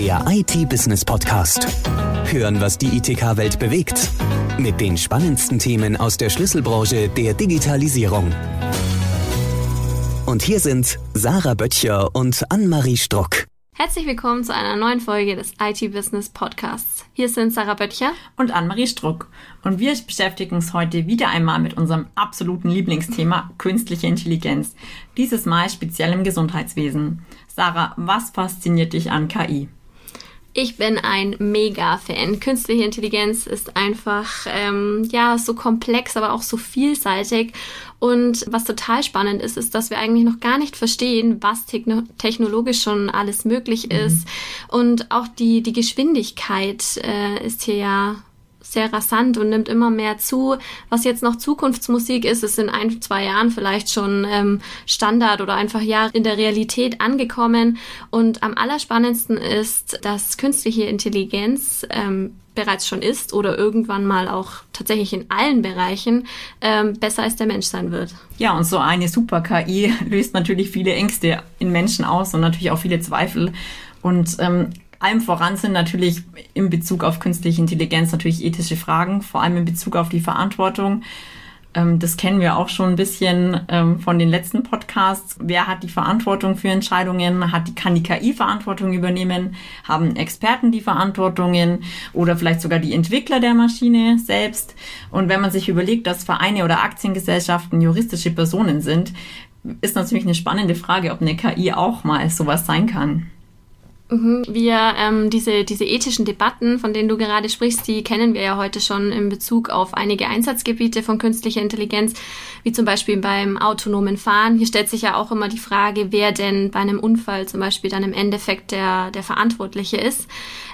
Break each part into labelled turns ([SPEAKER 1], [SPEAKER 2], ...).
[SPEAKER 1] der IT-Business-Podcast. Hören, was die ITK-Welt bewegt. Mit den spannendsten Themen aus der Schlüsselbranche der Digitalisierung. Und hier sind Sarah Böttcher und Annemarie Struck.
[SPEAKER 2] Herzlich willkommen zu einer neuen Folge des IT-Business Podcasts. Hier sind Sarah Böttcher
[SPEAKER 3] und Annemarie Struck. Und wir beschäftigen uns heute wieder einmal mit unserem absoluten Lieblingsthema künstliche Intelligenz. Dieses Mal speziell im Gesundheitswesen. Sarah, was fasziniert dich an KI?
[SPEAKER 2] Ich bin ein Mega-Fan. Künstliche Intelligenz ist einfach ähm, ja so komplex, aber auch so vielseitig. Und was total spannend ist, ist, dass wir eigentlich noch gar nicht verstehen, was technologisch schon alles möglich mhm. ist. Und auch die die Geschwindigkeit äh, ist hier ja sehr rasant und nimmt immer mehr zu. Was jetzt noch Zukunftsmusik ist, ist in ein, zwei Jahren vielleicht schon ähm, Standard oder einfach ja in der Realität angekommen. Und am allerspannendsten ist, dass künstliche Intelligenz ähm, bereits schon ist oder irgendwann mal auch tatsächlich in allen Bereichen ähm, besser als der Mensch sein wird.
[SPEAKER 3] Ja, und so eine Super-KI löst natürlich viele Ängste in Menschen aus und natürlich auch viele Zweifel. Und ähm, allem voran sind natürlich in Bezug auf künstliche Intelligenz natürlich ethische Fragen, vor allem in Bezug auf die Verantwortung. Ähm, das kennen wir auch schon ein bisschen ähm, von den letzten Podcasts. Wer hat die Verantwortung für Entscheidungen? Hat die, kann die KI Verantwortung übernehmen? Haben Experten die Verantwortungen oder vielleicht sogar die Entwickler der Maschine selbst? Und wenn man sich überlegt, dass Vereine oder Aktiengesellschaften juristische Personen sind, ist natürlich eine spannende Frage, ob eine KI auch mal sowas sein kann.
[SPEAKER 2] Mhm. Wir, ähm, diese, diese ethischen Debatten, von denen du gerade sprichst, die kennen wir ja heute schon in Bezug auf einige Einsatzgebiete von künstlicher Intelligenz, wie zum Beispiel beim autonomen Fahren. Hier stellt sich ja auch immer die Frage, wer denn bei einem Unfall zum Beispiel dann im Endeffekt der, der Verantwortliche ist.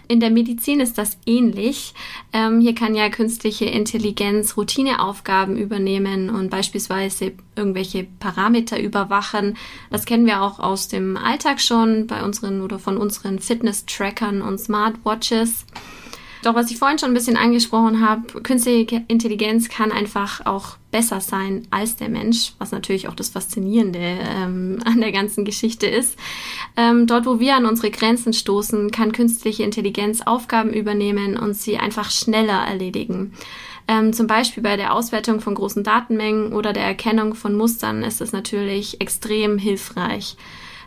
[SPEAKER 2] In der Medizin ist das ähnlich. Ähm, hier kann ja künstliche Intelligenz Routineaufgaben übernehmen und beispielsweise irgendwelche Parameter überwachen. Das kennen wir auch aus dem Alltag schon bei unseren oder von unseren Fitness-Trackern und Smartwatches. Doch was ich vorhin schon ein bisschen angesprochen habe, künstliche Intelligenz kann einfach auch besser sein als der Mensch, was natürlich auch das Faszinierende ähm, an der ganzen Geschichte ist. Ähm, dort, wo wir an unsere Grenzen stoßen, kann künstliche Intelligenz Aufgaben übernehmen und sie einfach schneller erledigen. Ähm, zum Beispiel bei der Auswertung von großen Datenmengen oder der Erkennung von Mustern ist es natürlich extrem hilfreich.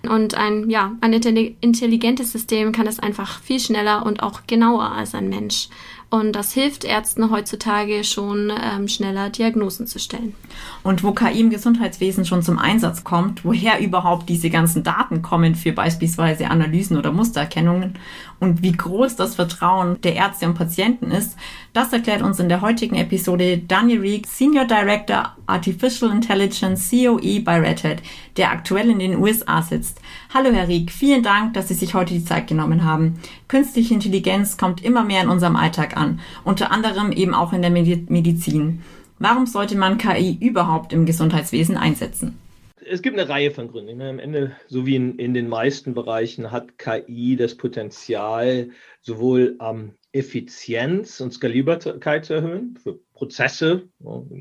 [SPEAKER 2] Und ein, ja, ein intelligentes System kann das einfach viel schneller und auch genauer als ein Mensch. Und das hilft Ärzten heutzutage schon ähm, schneller Diagnosen zu stellen.
[SPEAKER 3] Und wo KI im Gesundheitswesen schon zum Einsatz kommt, woher überhaupt diese ganzen Daten kommen für beispielsweise Analysen oder Mustererkennungen und wie groß das Vertrauen der Ärzte und Patienten ist, das erklärt uns in der heutigen Episode Daniel Rieck, Senior Director Artificial Intelligence COE bei Red Hat, der aktuell in den USA sitzt. Hallo Herr Rieck, vielen Dank, dass Sie sich heute die Zeit genommen haben. Künstliche Intelligenz kommt immer mehr in unserem Alltag an, unter anderem eben auch in der Medizin. Warum sollte man KI überhaupt im Gesundheitswesen einsetzen?
[SPEAKER 4] Es gibt eine Reihe von Gründen. Am Ende, so wie in, in den meisten Bereichen, hat KI das Potenzial, sowohl ähm, Effizienz und Skalierbarkeit zu erhöhen für Prozesse.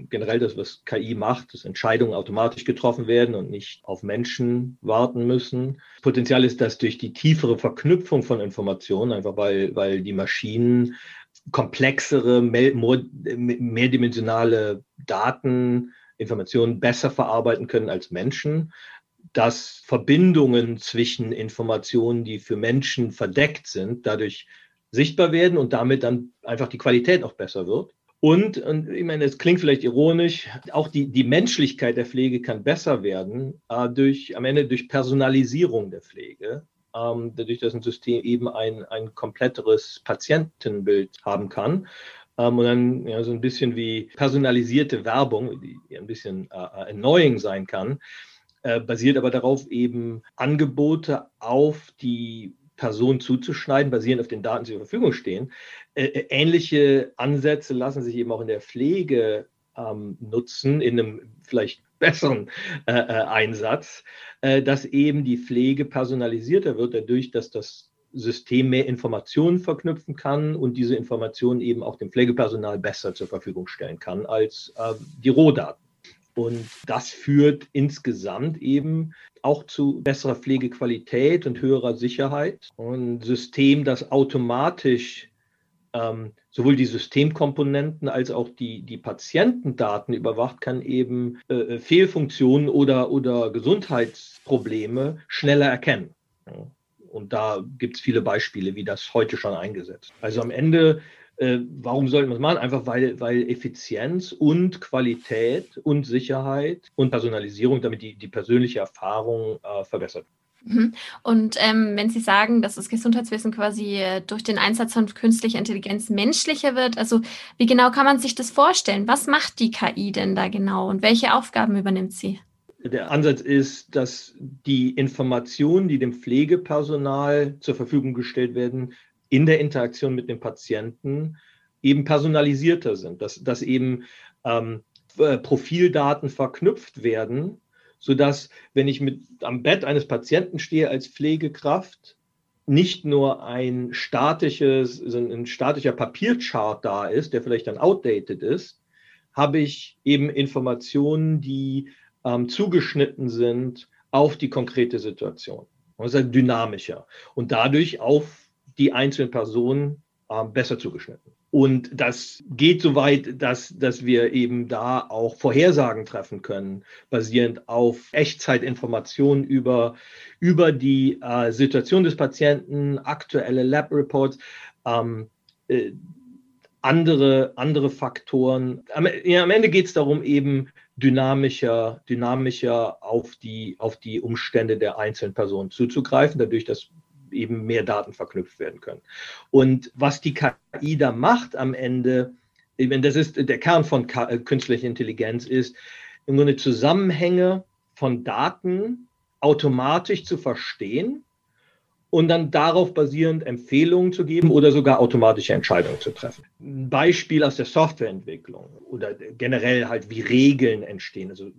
[SPEAKER 4] generell das, was KI macht, dass Entscheidungen automatisch getroffen werden und nicht auf Menschen warten müssen. Potenzial ist, dass durch die tiefere Verknüpfung von Informationen, einfach weil, weil die Maschinen komplexere, mehr, mehrdimensionale Daten, Informationen besser verarbeiten können als Menschen, dass Verbindungen zwischen Informationen, die für Menschen verdeckt sind, dadurch sichtbar werden und damit dann einfach die Qualität auch besser wird. Und, und ich meine, es klingt vielleicht ironisch, auch die, die Menschlichkeit der Pflege kann besser werden äh, durch am Ende durch Personalisierung der Pflege, ähm, dadurch, dass ein System eben ein, ein kompletteres Patientenbild haben kann. Ähm, und dann ja, so ein bisschen wie personalisierte Werbung, die ein bisschen äh, annoying sein kann, äh, basiert aber darauf, eben Angebote auf die Person zuzuschneiden, basierend auf den Daten, die zur Verfügung stehen. Äh, äh, ähnliche Ansätze lassen sich eben auch in der Pflege ähm, nutzen, in einem vielleicht besseren äh, äh, Einsatz, äh, dass eben die Pflege personalisierter wird, dadurch, dass das System mehr Informationen verknüpfen kann und diese Informationen eben auch dem Pflegepersonal besser zur Verfügung stellen kann als äh, die Rohdaten. Und das führt insgesamt eben auch zu besserer Pflegequalität und höherer Sicherheit. Und ein System, das automatisch ähm, sowohl die Systemkomponenten als auch die, die Patientendaten überwacht, kann eben äh, Fehlfunktionen oder, oder Gesundheitsprobleme schneller erkennen. Und da gibt es viele Beispiele, wie das heute schon eingesetzt. Also am Ende äh, warum sollte man es machen? Einfach weil, weil Effizienz und Qualität und Sicherheit und Personalisierung, damit die, die persönliche Erfahrung äh, verbessert.
[SPEAKER 2] Mhm. Und ähm, wenn Sie sagen, dass das Gesundheitswesen quasi äh, durch den Einsatz von künstlicher Intelligenz menschlicher wird, also wie genau kann man sich das vorstellen? Was macht die KI denn da genau und welche Aufgaben übernimmt sie?
[SPEAKER 4] Der Ansatz ist, dass die Informationen, die dem Pflegepersonal zur Verfügung gestellt werden, in der Interaktion mit dem Patienten eben personalisierter sind, dass, dass eben ähm, äh, Profildaten verknüpft werden, sodass, wenn ich mit am Bett eines Patienten stehe als Pflegekraft, nicht nur ein statisches, ein statischer Papierchart da ist, der vielleicht dann outdated ist, habe ich eben Informationen, die ähm, zugeschnitten sind auf die konkrete Situation. Und ist halt dynamischer und dadurch auf die einzelnen Personen äh, besser zugeschnitten. Und das geht so weit, dass, dass wir eben da auch Vorhersagen treffen können, basierend auf Echtzeitinformationen über, über die äh, Situation des Patienten, aktuelle Lab-Reports, ähm, äh, andere, andere Faktoren. Am, ja, am Ende geht es darum, eben dynamischer, dynamischer auf die, auf die Umstände der einzelnen Personen zuzugreifen, dadurch, dass eben mehr Daten verknüpft werden können. Und was die KI da macht am Ende, eben das ist der Kern von äh, künstlicher Intelligenz, ist im Grunde Zusammenhänge von Daten automatisch zu verstehen und dann darauf basierend Empfehlungen zu geben oder sogar automatische Entscheidungen zu treffen. Ein Beispiel aus der Softwareentwicklung oder generell halt wie Regeln entstehen. Also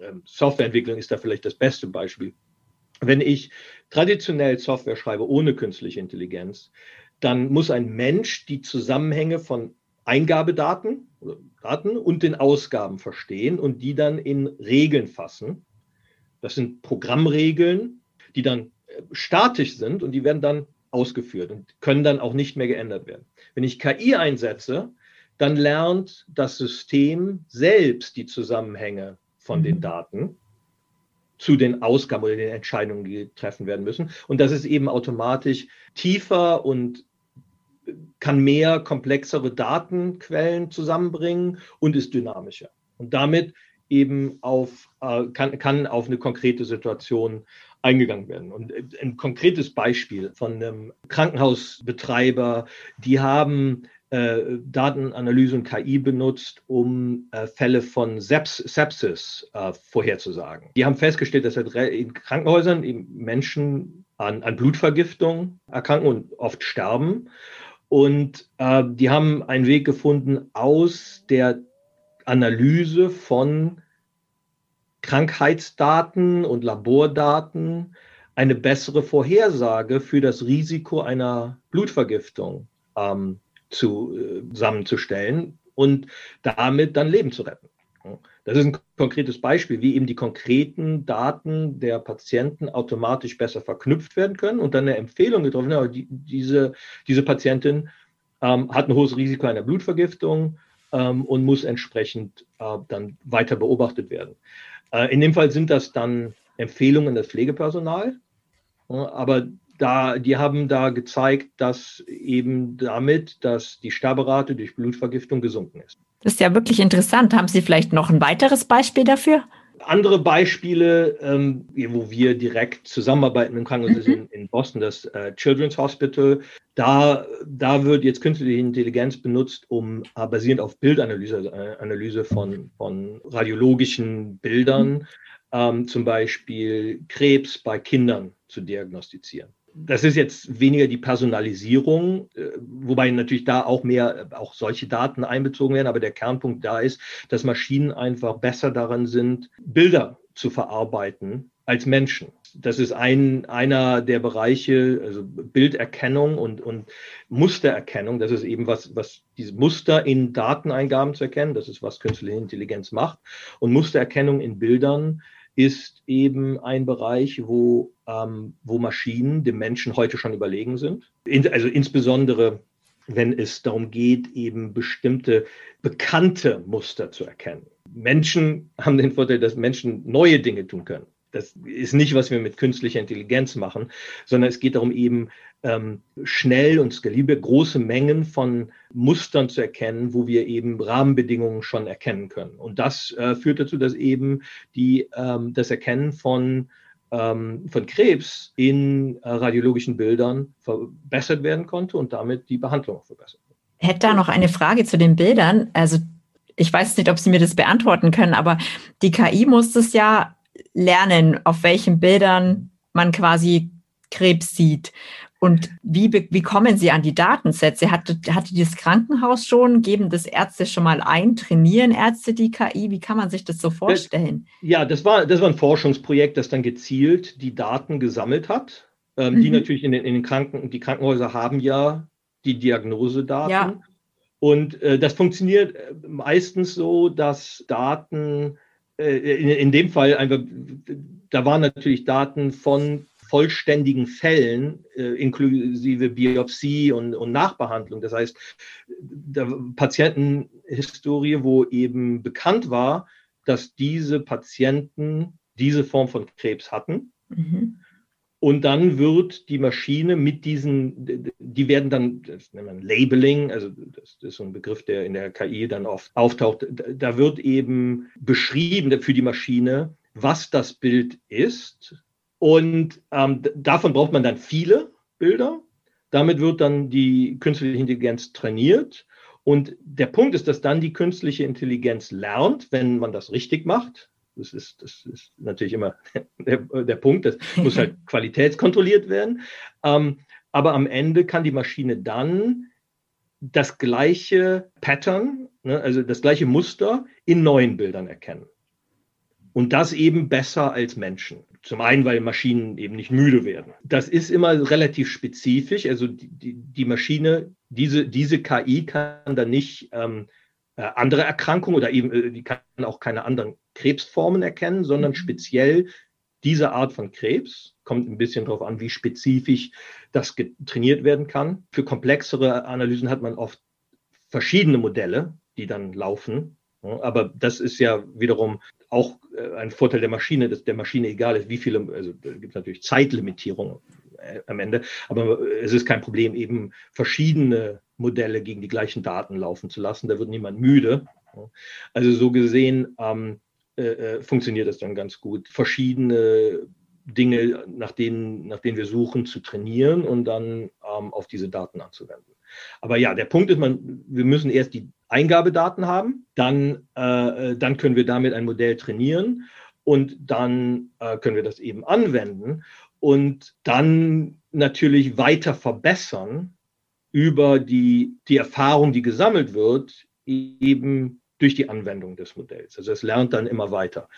[SPEAKER 4] ähm, Softwareentwicklung ist da vielleicht das beste Beispiel. Wenn ich traditionell Software schreibe ohne künstliche Intelligenz, dann muss ein Mensch die Zusammenhänge von Eingabedaten Daten und den Ausgaben verstehen und die dann in Regeln fassen. Das sind Programmregeln, die dann äh, statisch sind und die werden dann ausgeführt und können dann auch nicht mehr geändert werden. Wenn ich KI einsetze, dann lernt das System selbst die Zusammenhänge von den mhm. Daten zu den Ausgaben oder den Entscheidungen, die treffen werden müssen. Und das ist eben automatisch tiefer und kann mehr komplexere Datenquellen zusammenbringen und ist dynamischer. Und damit eben auf, äh, kann, kann auf eine konkrete Situation eingegangen werden. Und ein konkretes Beispiel von einem Krankenhausbetreiber, die haben äh, Datenanalyse und KI benutzt, um äh, Fälle von Seps Sepsis äh, vorherzusagen. Die haben festgestellt, dass halt in Krankenhäusern Menschen an, an Blutvergiftung erkranken und oft sterben. Und äh, die haben einen Weg gefunden, aus der Analyse von Krankheitsdaten und Labordaten eine bessere Vorhersage für das Risiko einer Blutvergiftung ähm, äh, zusammenzustellen und damit dann Leben zu retten. Das ist ein konkretes Beispiel, wie eben die konkreten Daten der Patienten automatisch besser verknüpft werden können und dann eine Empfehlung getroffen wird. Die, diese, diese Patientin ähm, hat ein hohes Risiko einer Blutvergiftung ähm, und muss entsprechend äh, dann weiter beobachtet werden. Äh, in dem Fall sind das dann Empfehlungen des Pflegepersonal, äh, aber da, die haben da gezeigt, dass eben damit, dass die Sterberate durch Blutvergiftung gesunken ist.
[SPEAKER 3] Das ist ja wirklich interessant. Haben Sie vielleicht noch ein weiteres Beispiel dafür?
[SPEAKER 4] Andere Beispiele, ähm, wo wir direkt zusammenarbeiten im Krankenhaus mhm. in, in, Boston, das äh, Children's Hospital. Da, da wird jetzt künstliche Intelligenz benutzt, um äh, basierend auf Bildanalyse, äh, Analyse von, von radiologischen Bildern, mhm. ähm, zum Beispiel Krebs bei Kindern zu diagnostizieren das ist jetzt weniger die Personalisierung, äh, wobei natürlich da auch mehr auch solche Daten einbezogen werden, aber der Kernpunkt da ist, dass Maschinen einfach besser daran sind, Bilder zu verarbeiten als Menschen. Das ist ein, einer der Bereiche, also Bilderkennung und, und Mustererkennung. Das ist eben was, was diese Muster in Dateneingaben zu erkennen. Das ist, was künstliche Intelligenz macht. Und Mustererkennung in Bildern ist eben ein Bereich, wo, ähm, wo Maschinen dem Menschen heute schon überlegen sind. In, also insbesondere, wenn es darum geht, eben bestimmte bekannte Muster zu erkennen. Menschen haben den Vorteil, dass Menschen neue Dinge tun können. Das ist nicht, was wir mit künstlicher Intelligenz machen, sondern es geht darum, eben ähm, schnell und skalibel große Mengen von Mustern zu erkennen, wo wir eben Rahmenbedingungen schon erkennen können. Und das äh, führt dazu, dass eben die, ähm, das Erkennen von ähm, von Krebs in äh, radiologischen Bildern verbessert werden konnte und damit die Behandlung verbessert.
[SPEAKER 3] Hätte da noch eine Frage zu den Bildern. Also ich weiß nicht, ob Sie mir das beantworten können, aber die KI muss es ja lernen, auf welchen Bildern man quasi Krebs sieht. Und wie, wie kommen Sie an die Datensätze? Hatte, hatte das Krankenhaus schon? Geben das Ärzte schon mal ein? Trainieren Ärzte die KI? Wie kann man sich das so vorstellen?
[SPEAKER 4] Ja, das war, das war ein Forschungsprojekt, das dann gezielt die Daten gesammelt hat. Ähm, mhm. Die natürlich in den, in den Kranken, die Krankenhäuser haben ja die Diagnosedaten. Ja. Und äh, das funktioniert äh, meistens so, dass Daten in, in dem Fall einfach, da waren natürlich Daten von vollständigen Fällen, äh, inklusive Biopsie und, und Nachbehandlung. Das heißt, Patientenhistorie, wo eben bekannt war, dass diese Patienten diese Form von Krebs hatten. Mhm. Und dann wird die Maschine mit diesen, die werden dann, das nennt man Labeling, also das, ist so ein Begriff, der in der KI dann oft auftaucht, da wird eben beschrieben für die Maschine, was das Bild ist. Und ähm, davon braucht man dann viele Bilder. Damit wird dann die künstliche Intelligenz trainiert. Und der Punkt ist, dass dann die künstliche Intelligenz lernt, wenn man das richtig macht. Das ist, das ist natürlich immer der, der Punkt. Das muss halt qualitätskontrolliert werden. Ähm, aber am Ende kann die Maschine dann das gleiche Pattern, ne, also das gleiche Muster in neuen Bildern erkennen. Und das eben besser als Menschen. Zum einen, weil Maschinen eben nicht müde werden. Das ist immer relativ spezifisch. Also die, die, die Maschine, diese, diese KI kann dann nicht ähm, äh, andere Erkrankungen oder eben, äh, die kann auch keine anderen Krebsformen erkennen, sondern mhm. speziell diese Art von Krebs. Kommt ein bisschen darauf an, wie spezifisch das trainiert werden kann. Für komplexere Analysen hat man oft verschiedene Modelle, die dann laufen. Aber das ist ja wiederum auch äh, ein Vorteil der Maschine, dass der Maschine egal ist, wie viele, also da gibt es natürlich Zeitlimitierungen äh, am Ende, aber es ist kein Problem, eben verschiedene Modelle gegen die gleichen Daten laufen zu lassen. Da wird niemand müde. Also so gesehen ähm, äh, äh, funktioniert das dann ganz gut. Verschiedene Dinge, nach denen, nach denen wir suchen, zu trainieren und dann ähm, auf diese Daten anzuwenden. Aber ja, der Punkt ist, man, wir müssen erst die Eingabedaten haben, dann, äh, dann können wir damit ein Modell trainieren und dann äh, können wir das eben anwenden und dann natürlich weiter verbessern über die, die Erfahrung, die gesammelt wird, eben durch die Anwendung des Modells. Also es lernt dann immer weiter.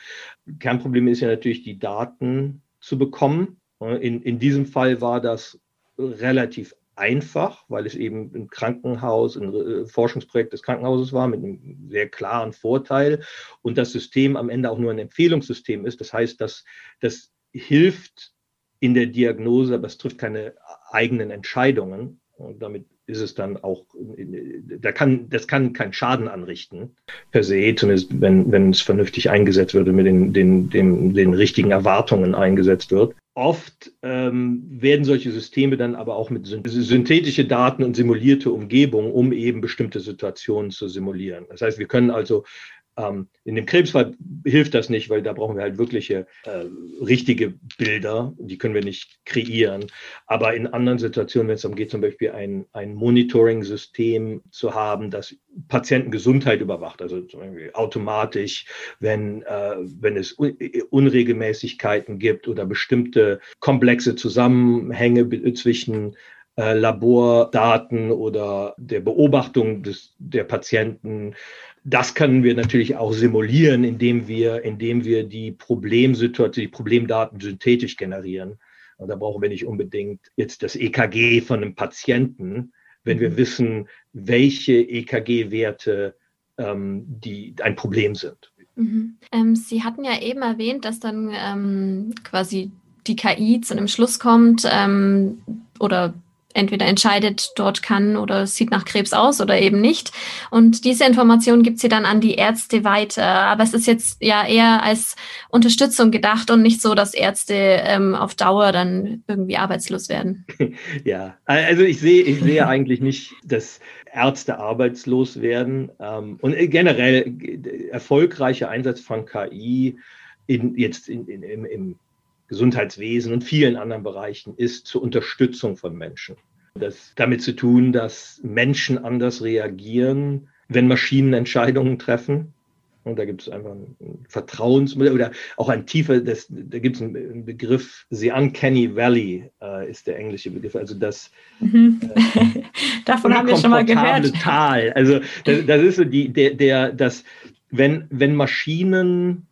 [SPEAKER 4] Kernproblem ist ja natürlich, die Daten zu bekommen. In, in diesem Fall war das relativ einfach, weil es eben ein Krankenhaus, ein äh, Forschungsprojekt des Krankenhauses war mit einem sehr klaren Vorteil und das System am Ende auch nur ein Empfehlungssystem ist. Das heißt, dass das hilft in der Diagnose, aber es trifft keine eigenen Entscheidungen. Und damit ist es dann auch, da kann, das kann keinen Schaden anrichten, per se, zumindest wenn, wenn es vernünftig eingesetzt wird und mit den, den, den, den richtigen Erwartungen eingesetzt wird. Oft ähm, werden solche Systeme dann aber auch mit synthetische Daten und simulierte Umgebung, um eben bestimmte Situationen zu simulieren. Das heißt, wir können also ähm, in dem Krebsfall hilft das nicht, weil da brauchen wir halt wirkliche äh, richtige Bilder, die können wir nicht kreieren. Aber in anderen Situationen, wenn es darum geht, zum Beispiel ein, ein Monitoring-System zu haben, das Patientengesundheit überwacht, also zum Beispiel automatisch, wenn, äh, wenn es Unregelmäßigkeiten gibt oder bestimmte komplexe Zusammenhänge zwischen äh, Labordaten oder der Beobachtung des, der Patienten. Das können wir natürlich auch simulieren, indem wir, indem wir die Problemsituation, die Problemdaten synthetisch generieren. Und da brauchen wir nicht unbedingt jetzt das EKG von einem Patienten, wenn wir mhm. wissen, welche EKG-Werte ähm, die ein Problem sind.
[SPEAKER 2] Mhm. Ähm, Sie hatten ja eben erwähnt, dass dann ähm, quasi die KI zu einem Schluss kommt ähm, oder entweder entscheidet, dort kann oder sieht nach Krebs aus oder eben nicht. Und diese Information gibt sie dann an die Ärzte weiter. Aber es ist jetzt ja eher als Unterstützung gedacht und nicht so, dass Ärzte ähm, auf Dauer dann irgendwie arbeitslos werden.
[SPEAKER 4] Ja, also ich sehe, ich sehe eigentlich nicht, dass Ärzte arbeitslos werden. Ähm, und generell erfolgreicher Einsatz von KI in, jetzt in, in, im, im Gesundheitswesen und vielen anderen Bereichen ist zur Unterstützung von Menschen. Das damit zu tun, dass Menschen anders reagieren, wenn Maschinen Entscheidungen treffen. Und da gibt es einfach ein Vertrauens- oder auch ein tiefer, das, da gibt es einen Begriff, The Uncanny Valley äh, ist der englische Begriff, also das
[SPEAKER 3] mhm. äh, davon haben wir schon mal gehört.
[SPEAKER 4] Tal. Also das, das ist so die, der, der, das, wenn, wenn Maschinen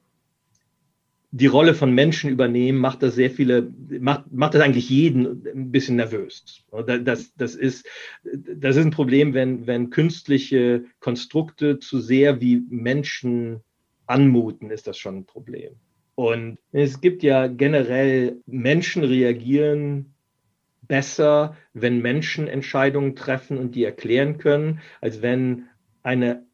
[SPEAKER 4] die Rolle von Menschen übernehmen, macht das sehr viele, macht, macht das eigentlich jeden ein bisschen nervös. Das, das, ist, das ist ein Problem, wenn, wenn künstliche Konstrukte zu sehr wie Menschen anmuten, ist das schon ein Problem. Und es gibt ja generell, Menschen reagieren besser, wenn Menschen Entscheidungen treffen und die erklären können, als wenn eine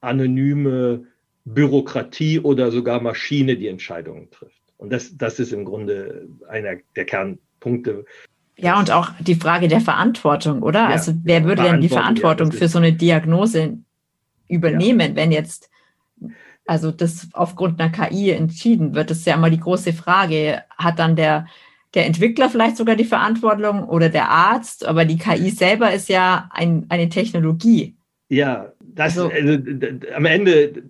[SPEAKER 4] anonyme Bürokratie oder sogar Maschine die Entscheidungen trifft. Und das, das ist im Grunde einer der Kernpunkte.
[SPEAKER 3] Ja, und auch die Frage der Verantwortung, oder? Ja, also wer würde denn die Verantwortung ja, für so eine Diagnose übernehmen, ja. wenn jetzt, also das aufgrund einer KI entschieden wird? Das ist ja immer die große Frage. Hat dann der, der Entwickler vielleicht sogar die Verantwortung oder der Arzt? Aber die KI selber ist ja ein, eine Technologie.
[SPEAKER 4] Ja, das also, also, am Ende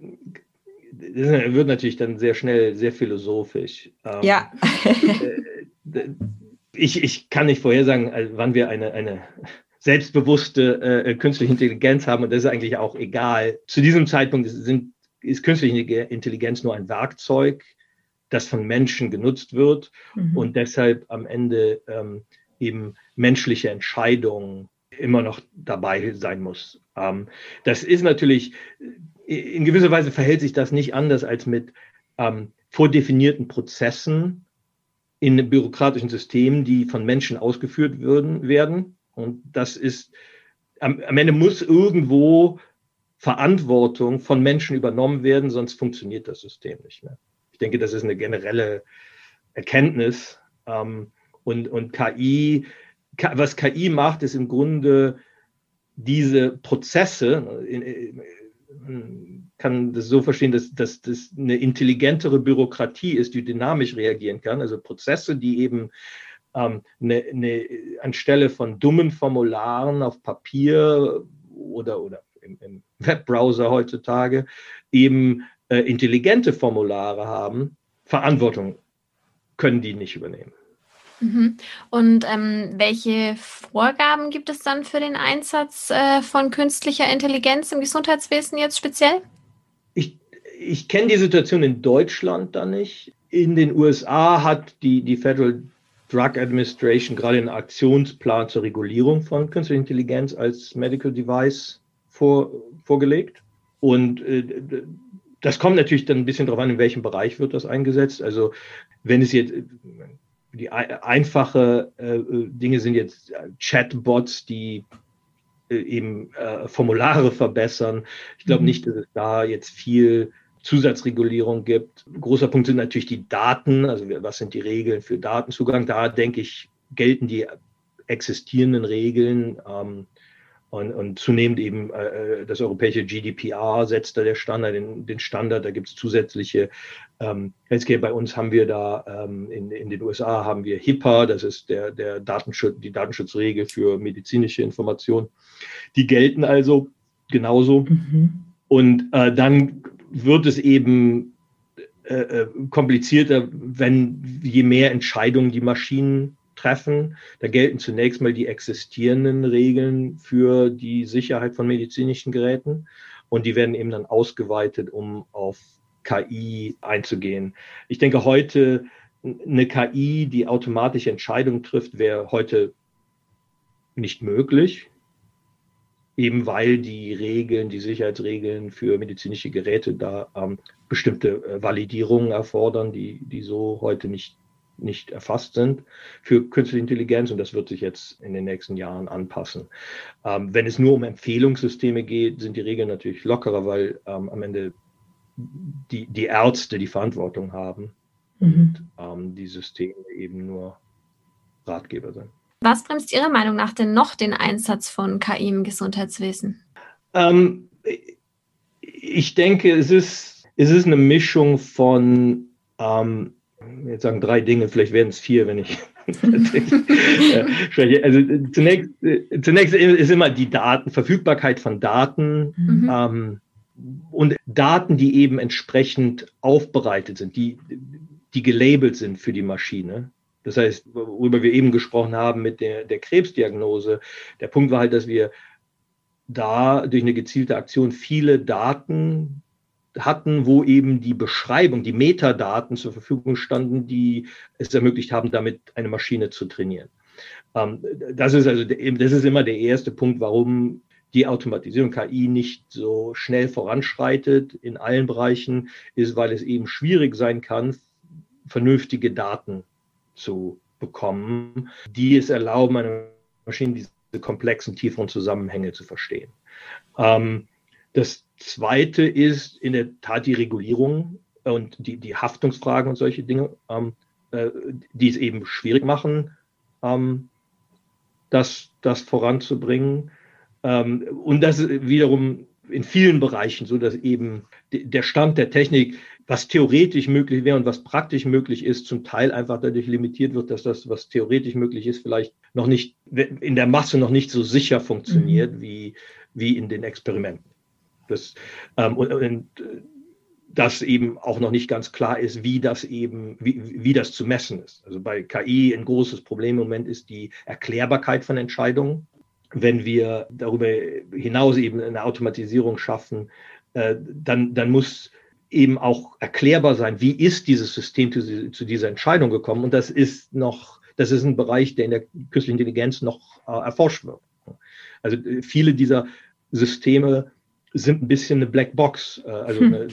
[SPEAKER 4] das wird natürlich dann sehr schnell sehr philosophisch.
[SPEAKER 3] Ähm, ja.
[SPEAKER 4] Äh, ich, ich kann nicht vorhersagen, äh, wann wir eine, eine selbstbewusste äh, künstliche Intelligenz haben und das ist eigentlich auch egal. Zu diesem Zeitpunkt sind, ist künstliche Intelligenz nur ein Werkzeug, das von Menschen genutzt wird mhm. und deshalb am Ende ähm, eben menschliche Entscheidungen immer noch dabei sein muss. Ähm, das ist natürlich in gewisser Weise verhält sich das nicht anders als mit ähm, vordefinierten Prozessen in bürokratischen Systemen, die von Menschen ausgeführt würden, werden. Und das ist, am, am Ende muss irgendwo Verantwortung von Menschen übernommen werden, sonst funktioniert das System nicht mehr. Ich denke, das ist eine generelle Erkenntnis. Ähm, und, und KI, was KI macht, ist im Grunde diese Prozesse, in, kann das so verstehen, dass, das eine intelligentere Bürokratie ist, die dynamisch reagieren kann. Also Prozesse, die eben ähm, eine, eine, anstelle von dummen Formularen auf Papier oder, oder im, im Webbrowser heutzutage eben äh, intelligente Formulare haben, Verantwortung können die nicht übernehmen.
[SPEAKER 2] Mhm. Und ähm, welche Vorgaben gibt es dann für den Einsatz äh, von künstlicher Intelligenz im Gesundheitswesen jetzt speziell?
[SPEAKER 4] Ich, ich kenne die Situation in Deutschland da nicht. In den USA hat die, die Federal Drug Administration gerade einen Aktionsplan zur Regulierung von künstlicher Intelligenz als Medical Device vor, vorgelegt. Und äh, das kommt natürlich dann ein bisschen darauf an, in welchem Bereich wird das eingesetzt. Also wenn es jetzt, die einfache äh, Dinge sind jetzt Chatbots, die äh, eben äh, Formulare verbessern. Ich glaube mhm. nicht, dass es da jetzt viel Zusatzregulierung gibt. Großer Punkt sind natürlich die Daten, also was sind die Regeln für Datenzugang. Da denke ich, gelten die existierenden Regeln. Ähm, und, und zunehmend eben äh, das europäische GDPR setzt da der Standard, den, den Standard. Da gibt es zusätzliche ähm, Healthcare. Bei uns haben wir da ähm, in, in den USA haben wir HIPAA, das ist der, der Datenschutz, die Datenschutzregel für medizinische Informationen. Die gelten also genauso. Mhm. Und äh, dann wird es eben äh, äh komplizierter, wenn je mehr Entscheidungen die Maschinen treffen. Da gelten zunächst mal die existierenden Regeln für die Sicherheit von medizinischen Geräten und die werden eben dann ausgeweitet, um auf KI einzugehen. Ich denke, heute eine KI, die automatisch Entscheidungen trifft, wäre heute nicht möglich, eben weil die Regeln, die Sicherheitsregeln für medizinische Geräte da ähm, bestimmte äh, Validierungen erfordern, die, die so heute nicht, nicht erfasst sind für künstliche Intelligenz und das wird sich jetzt in den nächsten Jahren anpassen. Ähm, wenn es nur um Empfehlungssysteme geht, sind die Regeln natürlich lockerer, weil ähm, am Ende die, die Ärzte die Verantwortung haben mhm. und ähm, die Systeme eben nur Ratgeber sind.
[SPEAKER 2] Was bremst Ihrer Meinung nach denn noch den Einsatz von KI im Gesundheitswesen?
[SPEAKER 4] Ähm, ich denke, es ist, es ist eine Mischung von, ähm, jetzt sagen drei Dinge, vielleicht werden es vier, wenn ich spreche. Also zunächst, zunächst ist immer die Daten, Verfügbarkeit von Daten. Mhm. Ähm, und Daten, die eben entsprechend aufbereitet sind, die, die gelabelt sind für die Maschine. Das heißt, worüber wir eben gesprochen haben mit der, der Krebsdiagnose, der Punkt war halt, dass wir da durch eine gezielte Aktion viele Daten hatten, wo eben die Beschreibung, die Metadaten zur Verfügung standen, die es ermöglicht haben, damit eine Maschine zu trainieren. Ähm, das ist also, das ist immer der erste Punkt, warum die Automatisierung KI nicht so schnell voranschreitet in allen Bereichen, ist, weil es eben schwierig sein kann, vernünftige Daten zu bekommen, die es erlauben, eine Maschine diese komplexen, tieferen Zusammenhänge zu verstehen. Ähm, das Zweite ist in der Tat die Regulierung und die, die Haftungsfragen und solche Dinge, ähm, äh, die es eben schwierig machen, ähm, das, das voranzubringen. Ähm, und das ist wiederum in vielen Bereichen so, dass eben der Stand der Technik, was theoretisch möglich wäre und was praktisch möglich ist, zum Teil einfach dadurch limitiert wird, dass das, was theoretisch möglich ist, vielleicht noch nicht in der Masse noch nicht so sicher funktioniert mhm. wie, wie in den Experimenten. Das, ähm, und, und dass eben auch noch nicht ganz klar ist, wie das eben, wie, wie das zu messen ist. Also bei KI ein großes Problem im Moment ist die Erklärbarkeit von Entscheidungen wenn wir darüber hinaus eben eine Automatisierung schaffen, äh, dann, dann muss eben auch erklärbar sein, wie ist dieses System zu, zu, dieser Entscheidung gekommen. Und das ist noch, das ist ein Bereich, der in der künstlichen Intelligenz noch äh, erforscht wird. Also äh, viele dieser Systeme sind ein bisschen eine Blackbox, äh, also hm. eine,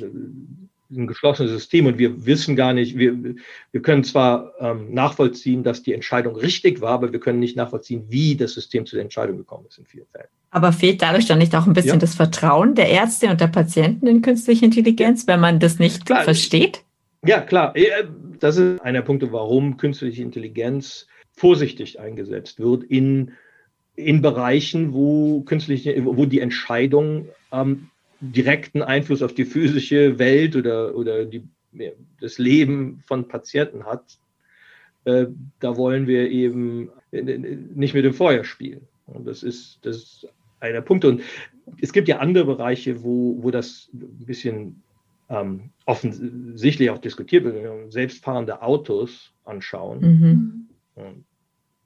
[SPEAKER 4] ein geschlossenes System und wir wissen gar nicht, wir, wir können zwar ähm, nachvollziehen, dass die Entscheidung richtig war, aber wir können nicht nachvollziehen, wie das System zu der Entscheidung gekommen ist in vielen Fällen.
[SPEAKER 3] Aber fehlt dadurch dann nicht auch ein bisschen ja. das Vertrauen der Ärzte und der Patienten in künstliche Intelligenz, wenn man das nicht klar, versteht?
[SPEAKER 4] Ja, klar. Das ist einer der Punkte, warum künstliche Intelligenz vorsichtig eingesetzt wird in, in Bereichen, wo künstliche, wo die Entscheidung ähm, direkten Einfluss auf die physische Welt oder, oder die, das Leben von Patienten hat, äh, da wollen wir eben nicht mit dem Feuer spielen. Und das ist, das ist einer Punkt. Und es gibt ja andere Bereiche, wo, wo das ein bisschen ähm, offensichtlich auch diskutiert wird. Wenn wir selbstfahrende Autos anschauen, mhm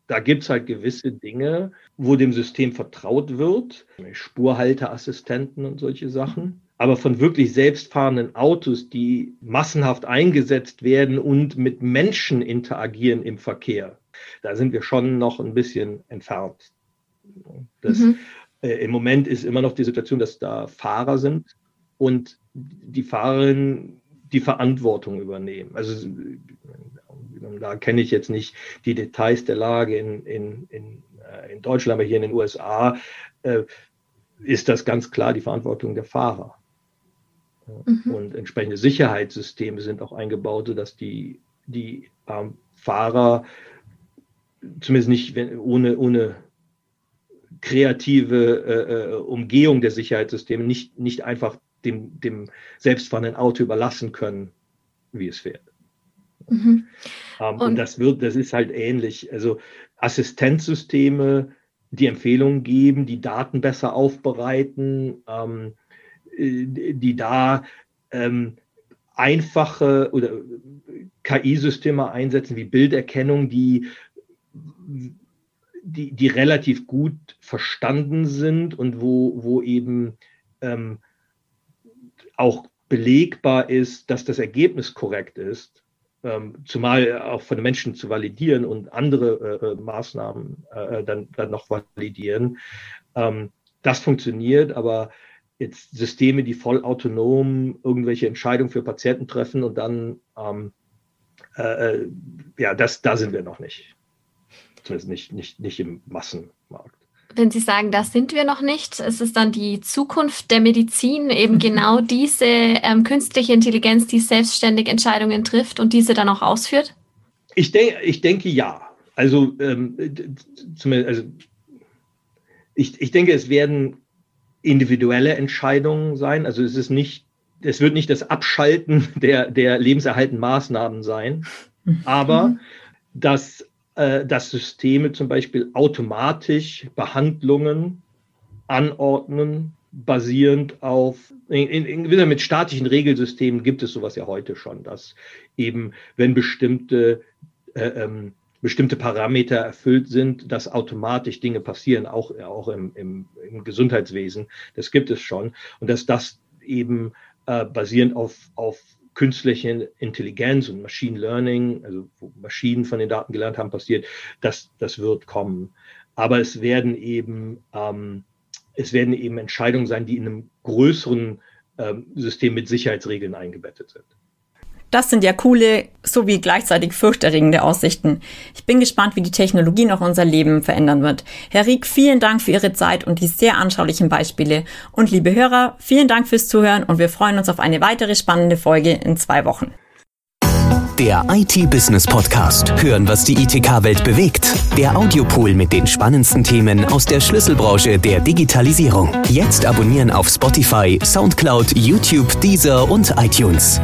[SPEAKER 4] da gibt es halt gewisse Dinge, wo dem System vertraut wird, Spurhalteassistenten und solche Sachen. Aber von wirklich selbstfahrenden Autos, die massenhaft eingesetzt werden und mit Menschen interagieren im Verkehr, da sind wir schon noch ein bisschen entfernt. Das, mhm. äh, Im Moment ist immer noch die Situation, dass da Fahrer sind und die Fahrerinnen die Verantwortung übernehmen. Also da kenne ich jetzt nicht die Details der Lage in, in, in, äh, in Deutschland, aber hier in den USA äh, ist das ganz klar die Verantwortung der Fahrer. Mhm. Und entsprechende Sicherheitssysteme sind auch eingebaut, sodass die, die ähm, Fahrer zumindest nicht wenn, ohne, ohne kreative äh, äh, Umgehung der Sicherheitssysteme nicht, nicht einfach dem, dem selbstfahrenden Auto überlassen können, wie es fährt. Mhm. Und, und, das wird, das ist halt ähnlich. Also Assistenzsysteme, die Empfehlungen geben, die Daten besser aufbereiten, ähm, äh, die da ähm, einfache oder KI-Systeme einsetzen wie Bilderkennung, die die, die relativ gut verstanden sind und wo, wo eben ähm, auch belegbar ist, dass das Ergebnis korrekt ist, zumal auch von den Menschen zu validieren und andere äh, äh Maßnahmen äh, dann, dann noch validieren. Ähm, das funktioniert, aber jetzt Systeme, die voll autonom irgendwelche Entscheidungen für Patienten treffen und dann, ähm, äh, äh ja, das, da sind wir noch nicht. Zumindest nicht, nicht, nicht im Massenmarkt.
[SPEAKER 2] Wenn Sie sagen, da sind wir noch nicht, ist es dann die Zukunft der Medizin, eben genau diese ähm, künstliche Intelligenz, die selbstständig Entscheidungen trifft und diese dann auch ausführt?
[SPEAKER 4] Ich, de ich denke ja. Also, ähm, zumindest, also ich, ich denke, es werden individuelle Entscheidungen sein. Also es ist nicht, es wird nicht das Abschalten der, der lebenserhaltenden Maßnahmen sein, mhm. aber dass äh, dass Systeme zum Beispiel automatisch Behandlungen anordnen, basierend auf, in, in, in, mit statischen Regelsystemen gibt es sowas ja heute schon, dass eben, wenn bestimmte, äh, ähm, bestimmte Parameter erfüllt sind, dass automatisch Dinge passieren, auch, auch im, im, im Gesundheitswesen. Das gibt es schon. Und dass das eben äh, basierend auf, auf künstliche Intelligenz und Machine Learning, also wo Maschinen von den Daten gelernt haben, passiert, das, das wird kommen. Aber es werden eben, ähm, es werden eben Entscheidungen sein, die in einem größeren ähm, System mit Sicherheitsregeln eingebettet sind.
[SPEAKER 3] Das sind ja coole sowie gleichzeitig furchterregende Aussichten. Ich bin gespannt, wie die Technologie noch unser Leben verändern wird. Herr Rieck, vielen Dank für Ihre Zeit und die sehr anschaulichen Beispiele. Und liebe Hörer, vielen Dank fürs Zuhören und wir freuen uns auf eine weitere spannende Folge in zwei Wochen.
[SPEAKER 1] Der IT-Business Podcast. Hören, was die ITK-Welt bewegt. Der Audiopool mit den spannendsten Themen aus der Schlüsselbranche der Digitalisierung. Jetzt abonnieren auf Spotify, Soundcloud, YouTube, Deezer und iTunes.